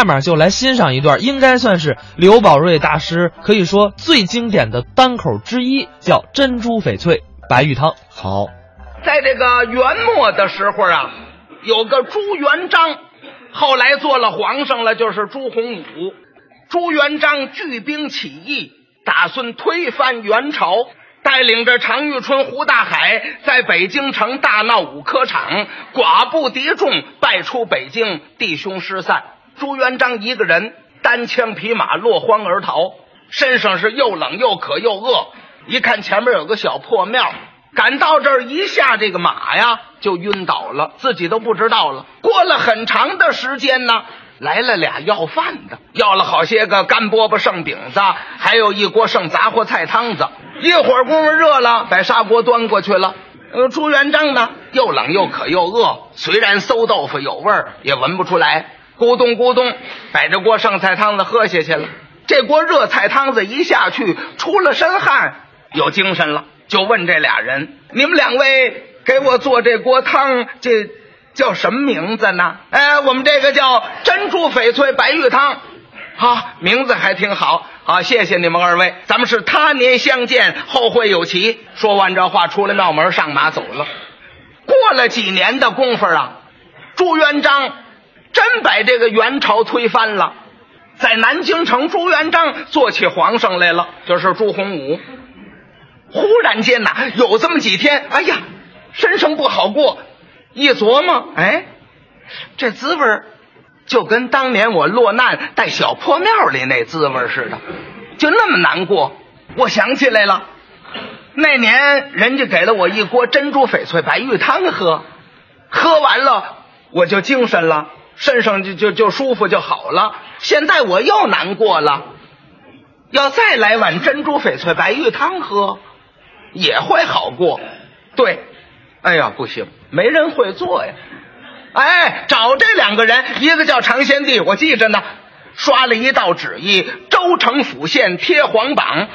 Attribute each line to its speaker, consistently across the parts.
Speaker 1: 下面就来欣赏一段，应该算是刘宝瑞大师可以说最经典的单口之一，叫“珍珠翡翠白玉汤”。
Speaker 2: 好，
Speaker 3: 在这个元末的时候啊，有个朱元璋，后来做了皇上了，就是朱洪武。朱元璋聚兵起义，打算推翻元朝，带领着常遇春、胡大海在北京城大闹五科场，寡不敌众，败出北京，弟兄失散。朱元璋一个人单枪匹马落荒而逃，身上是又冷又渴又饿。一看前面有个小破庙，赶到这儿一下这个马呀就晕倒了，自己都不知道了。过了很长的时间呢，来了俩要饭的，要了好些个干饽饽、剩饼子，还有一锅剩杂货菜汤子。一会儿功夫热了，把砂锅端过去了。呃，朱元璋呢又冷又渴又饿，虽然馊豆腐有味儿，也闻不出来。咕咚咕咚，把这锅剩菜汤子喝下去了。这锅热菜汤子一下去，出了身汗，有精神了，就问这俩人：“你们两位给我做这锅汤，这叫什么名字呢？”哎，我们这个叫珍珠翡翠白玉汤。好，名字还挺好。好，谢谢你们二位，咱们是他年相见，后会有期。说完这话，出了庙门，上马走了。过了几年的功夫啊，朱元璋。真把这个元朝推翻了，在南京城，朱元璋做起皇上来了，就是朱洪武。忽然间呐，有这么几天，哎呀，身上不好过。一琢磨，哎，这滋味就跟当年我落难在小破庙里那滋味似的，就那么难过。我想起来了，那年人家给了我一锅珍珠翡翠白玉汤喝，喝完了我就精神了。身上就就就舒服就好了。现在我又难过了，要再来碗珍珠翡翠白玉汤喝，也会好过。对，哎呀，不行，没人会做呀。哎，找这两个人，一个叫常贤弟，我记着呢，刷了一道旨意，州城府县贴黄榜，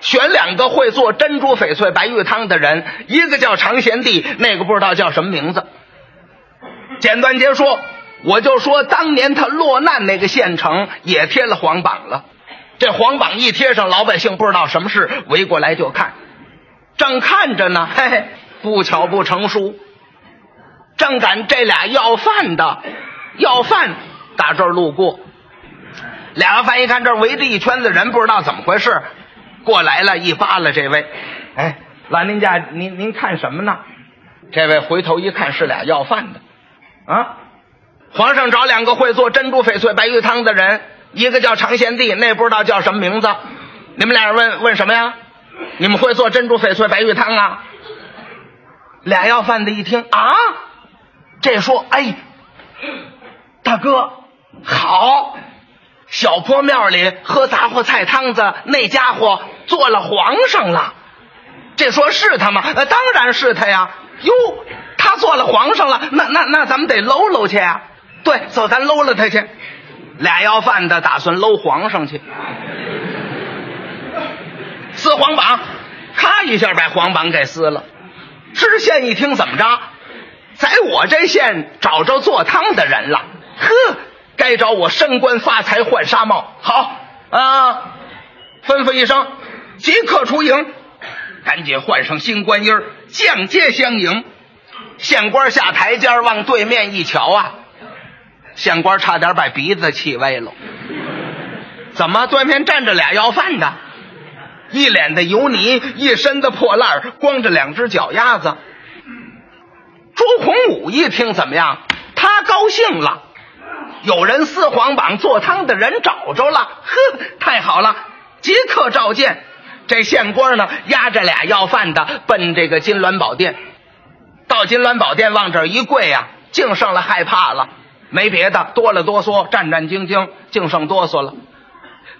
Speaker 3: 选两个会做珍珠翡翠白玉汤的人，一个叫常贤弟，那个不知道叫什么名字。简短结束。我就说，当年他落难那个县城也贴了黄榜了。这黄榜一贴上，老百姓不知道什么事，围过来就看。正看着呢，嘿嘿，不巧不成书。正赶这俩要饭的要饭打这儿路过，俩要饭一看这围着一圈子人，不知道怎么回事，过来了一扒拉这位，哎，老人家您您看什么呢？这位回头一看是俩要饭的，啊。皇上找两个会做珍珠翡翠白玉汤的人，一个叫常贤弟，那不知道叫什么名字。你们俩人问问什么呀？你们会做珍珠翡翠白玉汤啊？俩要饭的一听啊，这说哎，大哥好，小破庙里喝杂货菜汤子那家伙做了皇上了。这说是他吗？呃，当然是他呀。哟，他做了皇上了，那那那咱们得搂搂去呀。对，走，咱搂了他去。俩要饭的打算搂皇上去，撕黄榜，咔一下把黄榜给撕了。知县一听，怎么着，在我这县找着做汤的人了？呵，该找我升官发财换纱帽。好啊，吩咐一声，即刻出营，赶紧换上新官衣降阶相迎。县官下台阶往对面一瞧啊。县官差点把鼻子气歪了。怎么对面站着俩要饭的，一脸的油泥，一身的破烂，光着两只脚丫子。朱洪武一听怎么样？他高兴了，有人撕黄榜做汤的人找着了。呵，太好了，即刻召见。这县官呢，押着俩要饭的奔这个金銮宝殿。到金銮宝殿往这一跪呀，净剩了害怕了。没别的，哆了哆嗦，战战兢兢，净剩哆嗦了。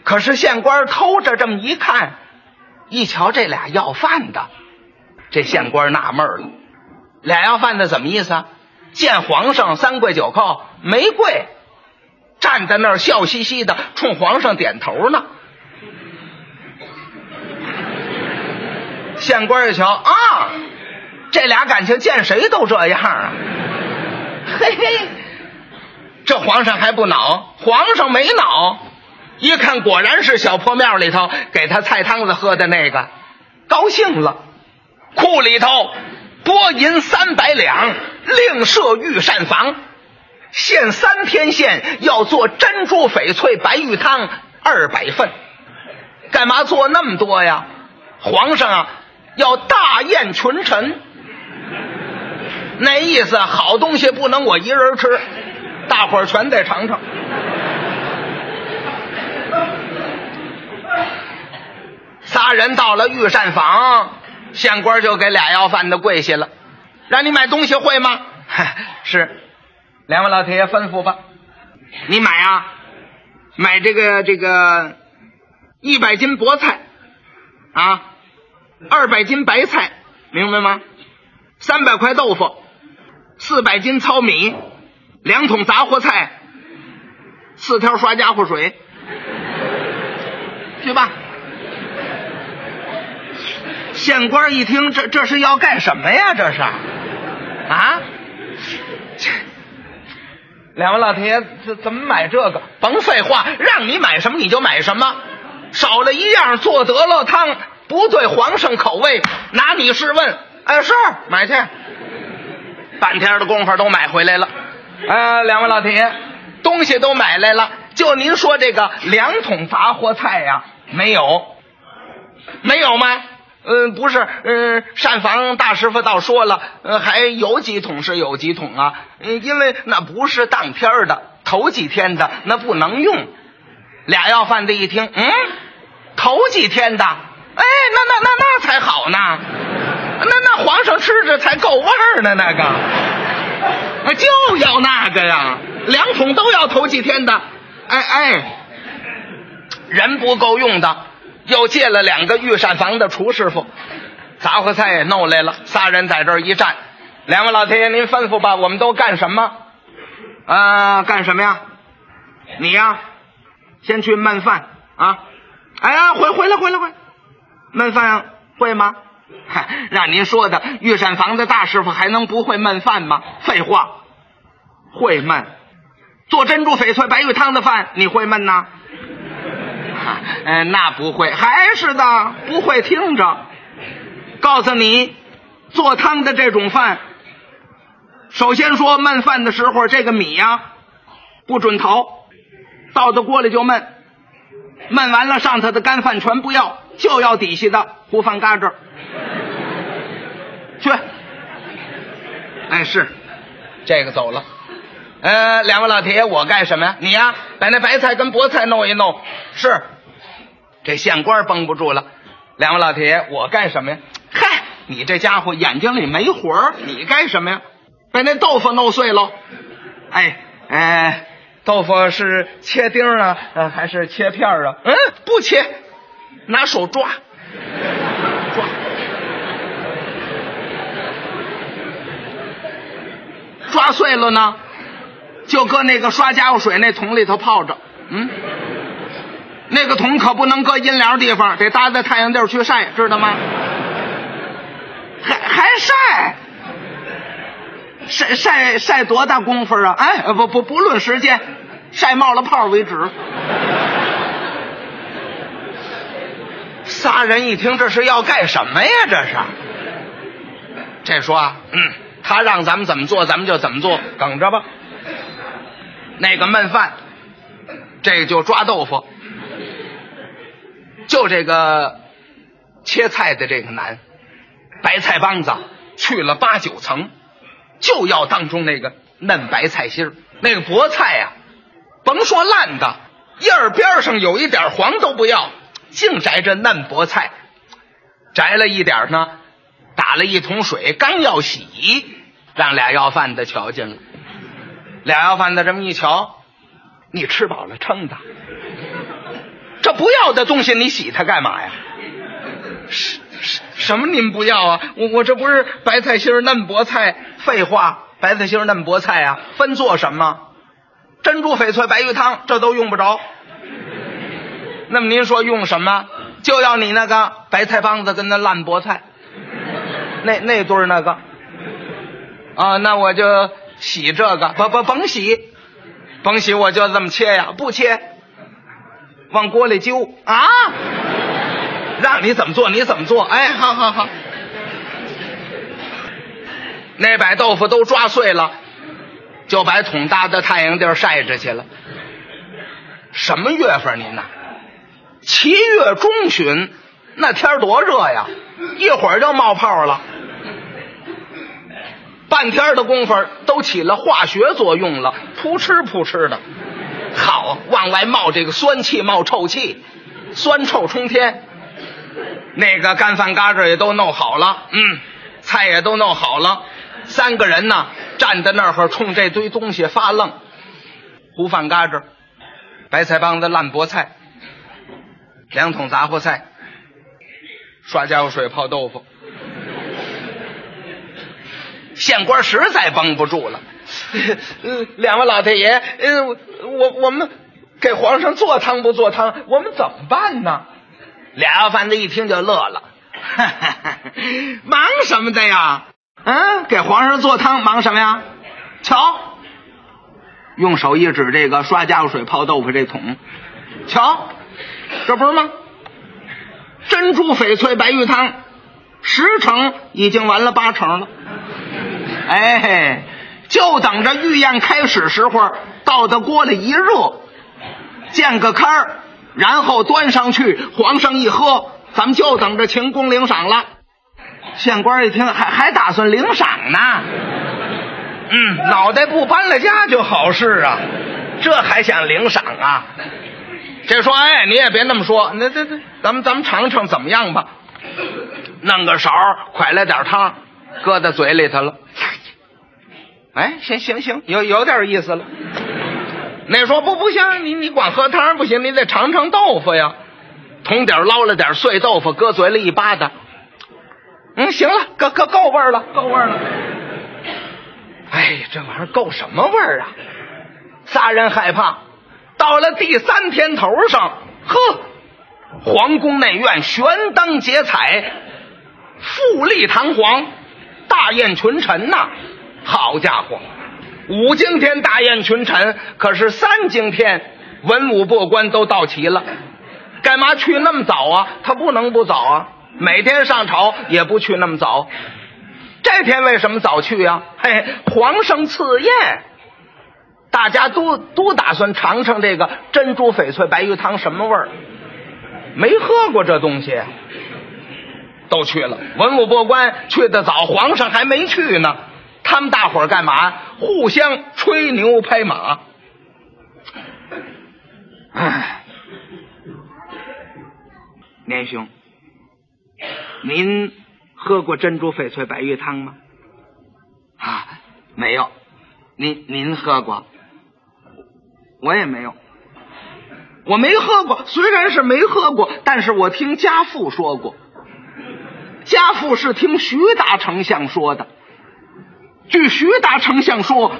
Speaker 3: 可是县官偷着这么一看，一瞧这俩要饭的，这县官纳闷了：俩要饭的怎么意思啊？见皇上三跪九叩，没跪，站在那儿笑嘻嘻的，冲皇上点头呢。县官一瞧啊，这俩感情见谁都这样啊，嘿嘿。这皇上还不恼？皇上没恼，一看果然是小破庙里头给他菜汤子喝的那个，高兴了，库里头拨银三百两，另设御膳房，限三天限，要做珍珠翡翠白玉汤二百份。干嘛做那么多呀？皇上啊，要大宴群臣。那意思，好东西不能我一人吃，大伙儿全得尝尝。仨人到了御膳房，县官就给俩要饭的跪下了，让你买东西会吗？是，两位老铁爷吩咐吧。你买啊，买这个这个一百斤菠菜啊，二百斤白菜，明白吗？三百块豆腐，四百斤糙米，两桶杂货菜，四条刷家伙水，去吧。县官一听，这这是要干什么呀？这是啊？两位老铁爷，怎怎么买这个？甭废话，让你买什么你就买什么，少了一样做得了汤，不对皇上口味，拿你试问。哎，是买去。半天的功夫都买回来了。呃，两位老铁，东西都买来了，就您说这个两桶杂货菜呀，没有？没有吗？嗯，不是，嗯，膳房大师傅倒说了，呃，还有几桶是有几桶啊，嗯，因为那不是当天的，头几天的那不能用。俩要饭的一听，嗯，头几天的，哎，那那那那才好呢，那那皇上吃着才够味儿呢，那个，就要那个呀，两桶都要头几天的，哎哎，人不够用的。又借了两个御膳房的厨师傅，杂货菜也弄来了。仨人在这儿一站，两位老天爷您吩咐吧，我们都干什么？啊，干什么呀？你呀，先去焖饭啊！哎呀，回回来回来回来，焖饭会吗？嗨，让您说的，御膳房的大师傅还能不会焖饭吗？废话，会焖。做珍珠翡翠白玉汤的饭，你会焖呐？嗯，那不会，还是的，不会听着。告诉你，做汤的这种饭，首先说焖饭的时候，这个米呀不准淘，倒到锅里就焖。焖完了，上头的干饭全不要，就要底下的糊饭嘎吱。去，哎，是这个走了。呃，两位老铁，我干什么呀？你呀，把那白菜跟菠菜弄一弄。是。这县官绷不住了，两位老铁，我干什么呀？嗨，你这家伙眼睛里没活儿，你干什么呀？把那豆腐弄碎喽！哎哎，豆腐是切丁啊，呃，还是切片啊？嗯，不切，拿手抓，抓，碎了呢，就搁那个刷家伙水那桶里头泡着。嗯。那个桶可不能搁阴凉地方，得搭在太阳地儿去晒，知道吗？还还晒，晒晒晒多大功夫啊？哎，不不不论时间，晒冒了泡为止。仨人一听，这是要干什么呀？这是？这说，嗯，他让咱们怎么做，咱们就怎么做，等着吧。那个焖饭，这个就抓豆腐。就这个切菜的这个难，白菜帮子去了八九层，就要当中那个嫩白菜心儿。那个菠菜呀，甭说烂的，叶儿边上有一点黄都不要，净摘这嫩菠菜。摘了一点呢，打了一桶水，刚要洗，让俩要饭的瞧见了。俩要饭的这么一瞧，你吃饱了撑的。这不要的东西，你洗它干嘛呀？什什什么？您不要啊？我我这不是白菜心嫩菠菜？废话，白菜心嫩菠菜啊，分做什么？珍珠翡翠白玉汤，这都用不着。那么您说用什么？就要你那个白菜帮子跟那烂菠菜，那那堆那个啊，那我就洗这个，不不甭洗，甭洗，我就这么切呀，不切，往锅里揪啊！让你怎么做你怎么做，哎，好好好。那把豆腐都抓碎了，就把桶搭到太阳地儿晒着去了。什么月份您呐？七月中旬，那天多热呀，一会儿就冒泡了。半天的功夫都起了化学作用了，扑哧扑哧的，好往外冒这个酸气，冒臭气，酸臭冲天。那个干饭嘎子也都弄好了，嗯，菜也都弄好了。三个人呢，站在那儿冲这堆东西发愣。糊饭嘎子、白菜帮子、烂菠菜、两桶杂货菜、刷家伙水泡豆腐。县官实在绷不住了，两位老太爷，呃，我我们给皇上做汤不做汤，我们怎么办呢？俩要饭的一听就乐了，忙什么的呀？嗯，给皇上做汤，忙什么呀？瞧，用手一指这个刷家伙水泡豆腐这桶，瞧，这不是吗？珍珠翡翠白玉汤，十成已经完了八成了。哎嘿，就等着御宴开始时候，倒到锅里一热，见个开儿，然后端上去，皇上一喝，咱们就等着请功领赏了。县官一听，还还打算领赏呢？嗯，脑袋不搬了家就好事啊，这还想领赏啊？这说，哎，你也别那么说，那这这，咱们咱们尝尝怎么样吧？弄个勺，蒯来点汤，搁在嘴里头了。哎，行行行，有有点意思了。那说不不行，你你光喝汤不行，你得尝尝豆腐呀。桶底捞了点碎豆腐，搁嘴里一扒嗒。嗯，行了，够够够味儿了，够味儿了。哎，这玩意儿够什么味儿啊？仨人害怕。到了第三天头上，呵，皇宫内院悬灯结彩，富丽堂皇，大宴群臣呐。好家伙，五更天大宴群臣，可是三更天文武百官都到齐了。干嘛去那么早啊？他不能不早啊。每天上朝也不去那么早，这天为什么早去呀？嘿，皇上赐宴，大家都都打算尝尝这个珍珠翡翠白玉汤什么味儿，没喝过这东西，都去了。文武百官去的早，皇上还没去呢。他们大伙儿干嘛？互相吹牛拍马。哎，年兄。您喝过珍珠翡翠白玉汤吗？啊，没有。您您喝过？我也没有。我没喝过，虽然是没喝过，但是我听家父说过。家父是听徐达丞相说的。据徐达丞相说，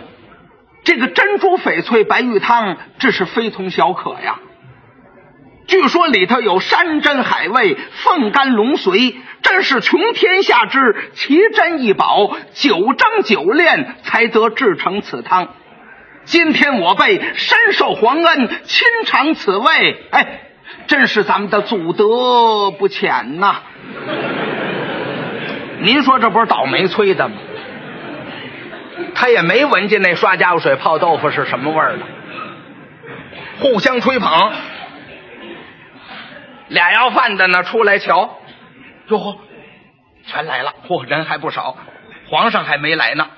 Speaker 3: 这个珍珠翡翠白玉汤，这是非同小可呀。据说里头有山珍海味、凤肝龙髓，真是穷天下之奇珍异宝，九蒸九炼才得制成此汤。今天我辈深受皇恩，亲尝此味，哎，真是咱们的祖德不浅呐！您说这不是倒霉催的吗？他也没闻见那刷家伙水泡豆腐是什么味儿的，互相吹捧。俩要饭的呢，出来瞧，哟呵，全来了，嚯，人还不少。皇上还没来呢，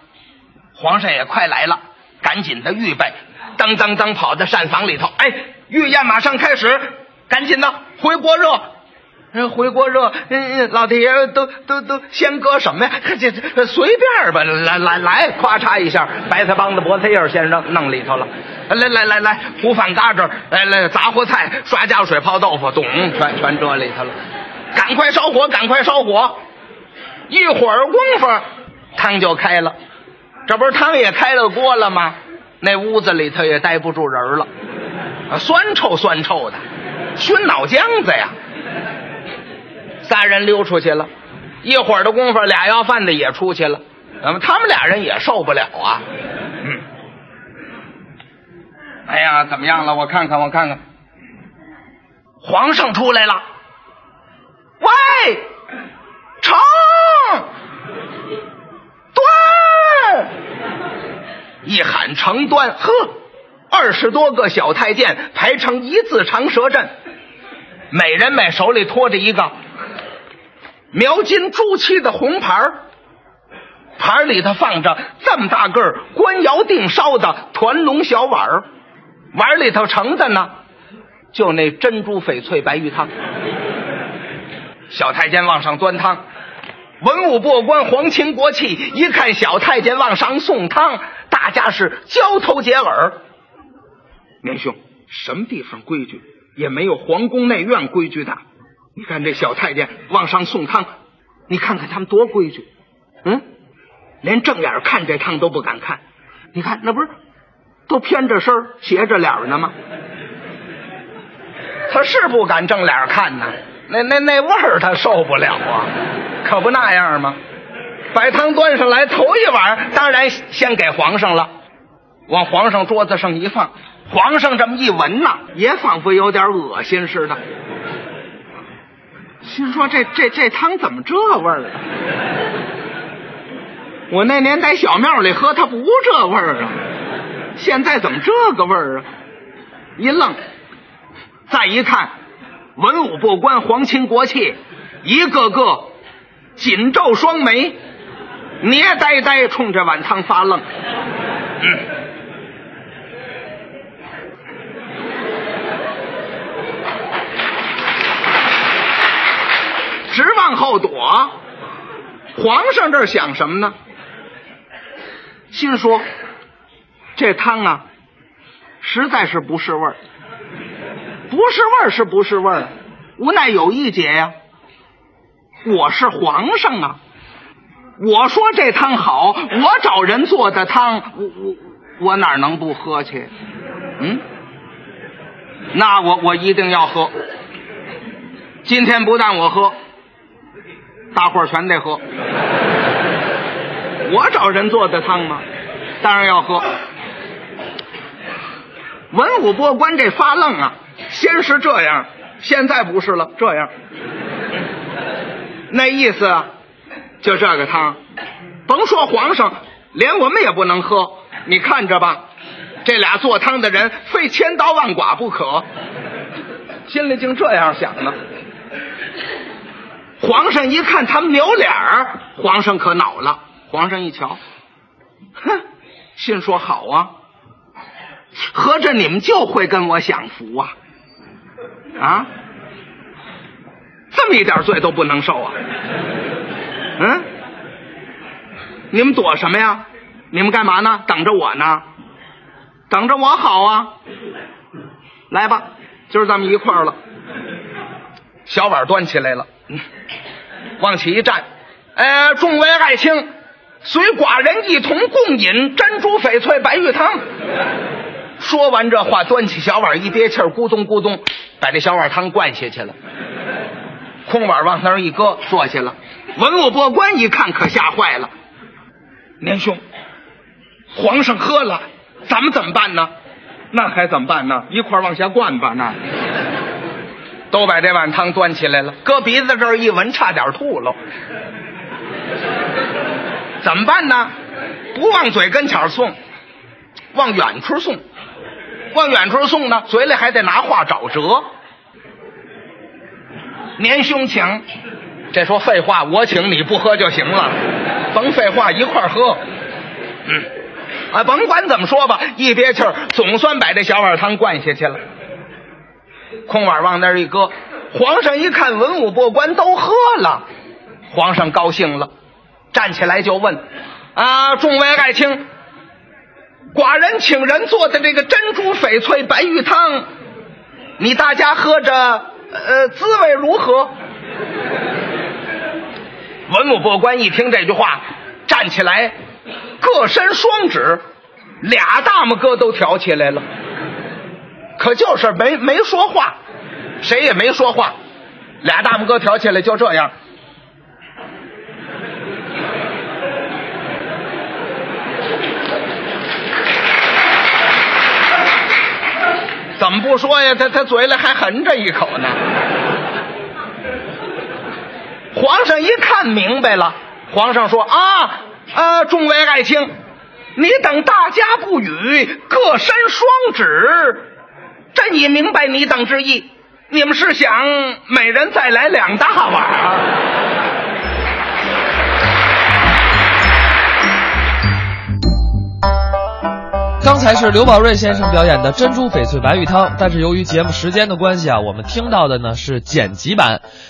Speaker 3: 皇上也快来了，赶紧的预备，噔噔噔跑到膳房里头，哎，御宴马上开始，赶紧的回锅热，回锅热，嗯，老太爷都都都先搁什么呀？这这随便吧，来来来，咵嚓一下，白菜帮子、菠菜叶先扔弄里头了。来来来来，糊饭嘎子，来来杂货菜，刷浆水泡豆腐，咚，全全这里头了。赶快烧火，赶快烧火！一会儿功夫，汤就开了。这不是汤也开了锅了吗？那屋子里头也待不住人了，酸臭酸臭的，熏脑浆子呀！仨人溜出去了。一会儿的功夫，俩要饭的也出去了。那么他们俩人也受不了啊。嗯。哎呀，怎么样了？我看看，我看看。皇上出来了。喂，成，端，一喊成端，呵，二十多个小太监排成一字长蛇阵，每人每手里托着一个描金朱漆的红盘儿盘里头放着这么大个儿官窑定烧的团龙小碗儿，碗里头盛的呢，就那珍珠翡翠白玉汤。小太监往上端汤，文武百官皇亲国戚一看小太监往上送汤，大家是交头接耳。年兄，什么地方规矩也没有皇宫内院规矩大。你看这小太监往上送汤，你看看他们多规矩，嗯，连正眼看这汤都不敢看。你看那不是都偏着身斜着脸呢吗？他是不敢正脸看呢。那那那味儿他受不了啊，可不那样吗？摆汤端上来，头一碗当然先给皇上了，往皇上桌子上一放，皇上这么一闻呐，也仿佛有点恶心似的，心说这这这汤怎么这味儿啊？我那年在小庙里喝，它不这味儿啊，现在怎么这个味儿啊？一愣，再一看。文武百官、皇亲国戚，一个个紧皱双眉，捏呆呆冲着碗汤发愣。嗯，往后躲。皇上这想什么呢？心说这汤啊，实在是不是味儿。不是味儿是不是味儿？无奈有一解呀，我是皇上啊！我说这汤好，我找人做的汤，我我我哪能不喝去？嗯，那我我一定要喝。今天不但我喝，大伙儿全得喝。我找人做的汤吗？当然要喝。文武百官这发愣啊！先是这样，现在不是了。这样，那意思，就这个汤，甭说皇上，连我们也不能喝。你看着吧，这俩做汤的人非千刀万剐不可。心里竟这样想呢。皇上一看他们扭脸儿，皇上可恼了。皇上一瞧，哼，心说好啊，合着你们就会跟我享福啊。啊，这么一点罪都不能受啊！嗯，你们躲什么呀？你们干嘛呢？等着我呢？等着我好啊！来吧，今儿咱们一块儿了。小碗端起来了，往起一站，呃，众位爱卿，随寡人一同共饮珍珠翡翠白玉汤。说完这话，端起小碗一憋气，咕咚咕咚。把这小碗汤灌下去了，空碗往那儿一搁，坐下了。文武百官一看，可吓坏了。年兄，皇上喝了，咱们怎么办呢？那还怎么办呢？一块往下灌吧。那都把这碗汤端起来了，搁鼻子这儿一闻，差点吐了。怎么办呢？不往嘴跟前送，往远处送。往远处送呢，嘴里还得拿话找辙。年兄请，这说废话，我请你不喝就行了，甭废话，一块喝。嗯，啊，甭管怎么说吧，一憋气儿，总算把这小碗汤灌下去了。空碗往那儿一搁，皇上一看，文武百官都喝了，皇上高兴了，站起来就问：啊，众位爱卿。寡人请人做的这个珍珠翡翠白玉汤，你大家喝着，呃，滋味如何？文武百官一听这句话，站起来，各伸双指，俩大拇哥都挑起来了，可就是没没说话，谁也没说话，俩大拇哥挑起来，就这样。怎么不说呀？他他嘴里还含着一口呢。皇上一看明白了，皇上说：“啊，呃，众位爱卿，你等大家不语，各伸双指，朕已明白你等之意。你们是想每人再来两大碗？”
Speaker 1: 刚才是刘宝瑞先生表演的珍珠翡翠白玉汤，但是由于节目时间的关系啊，我们听到的呢是剪辑版。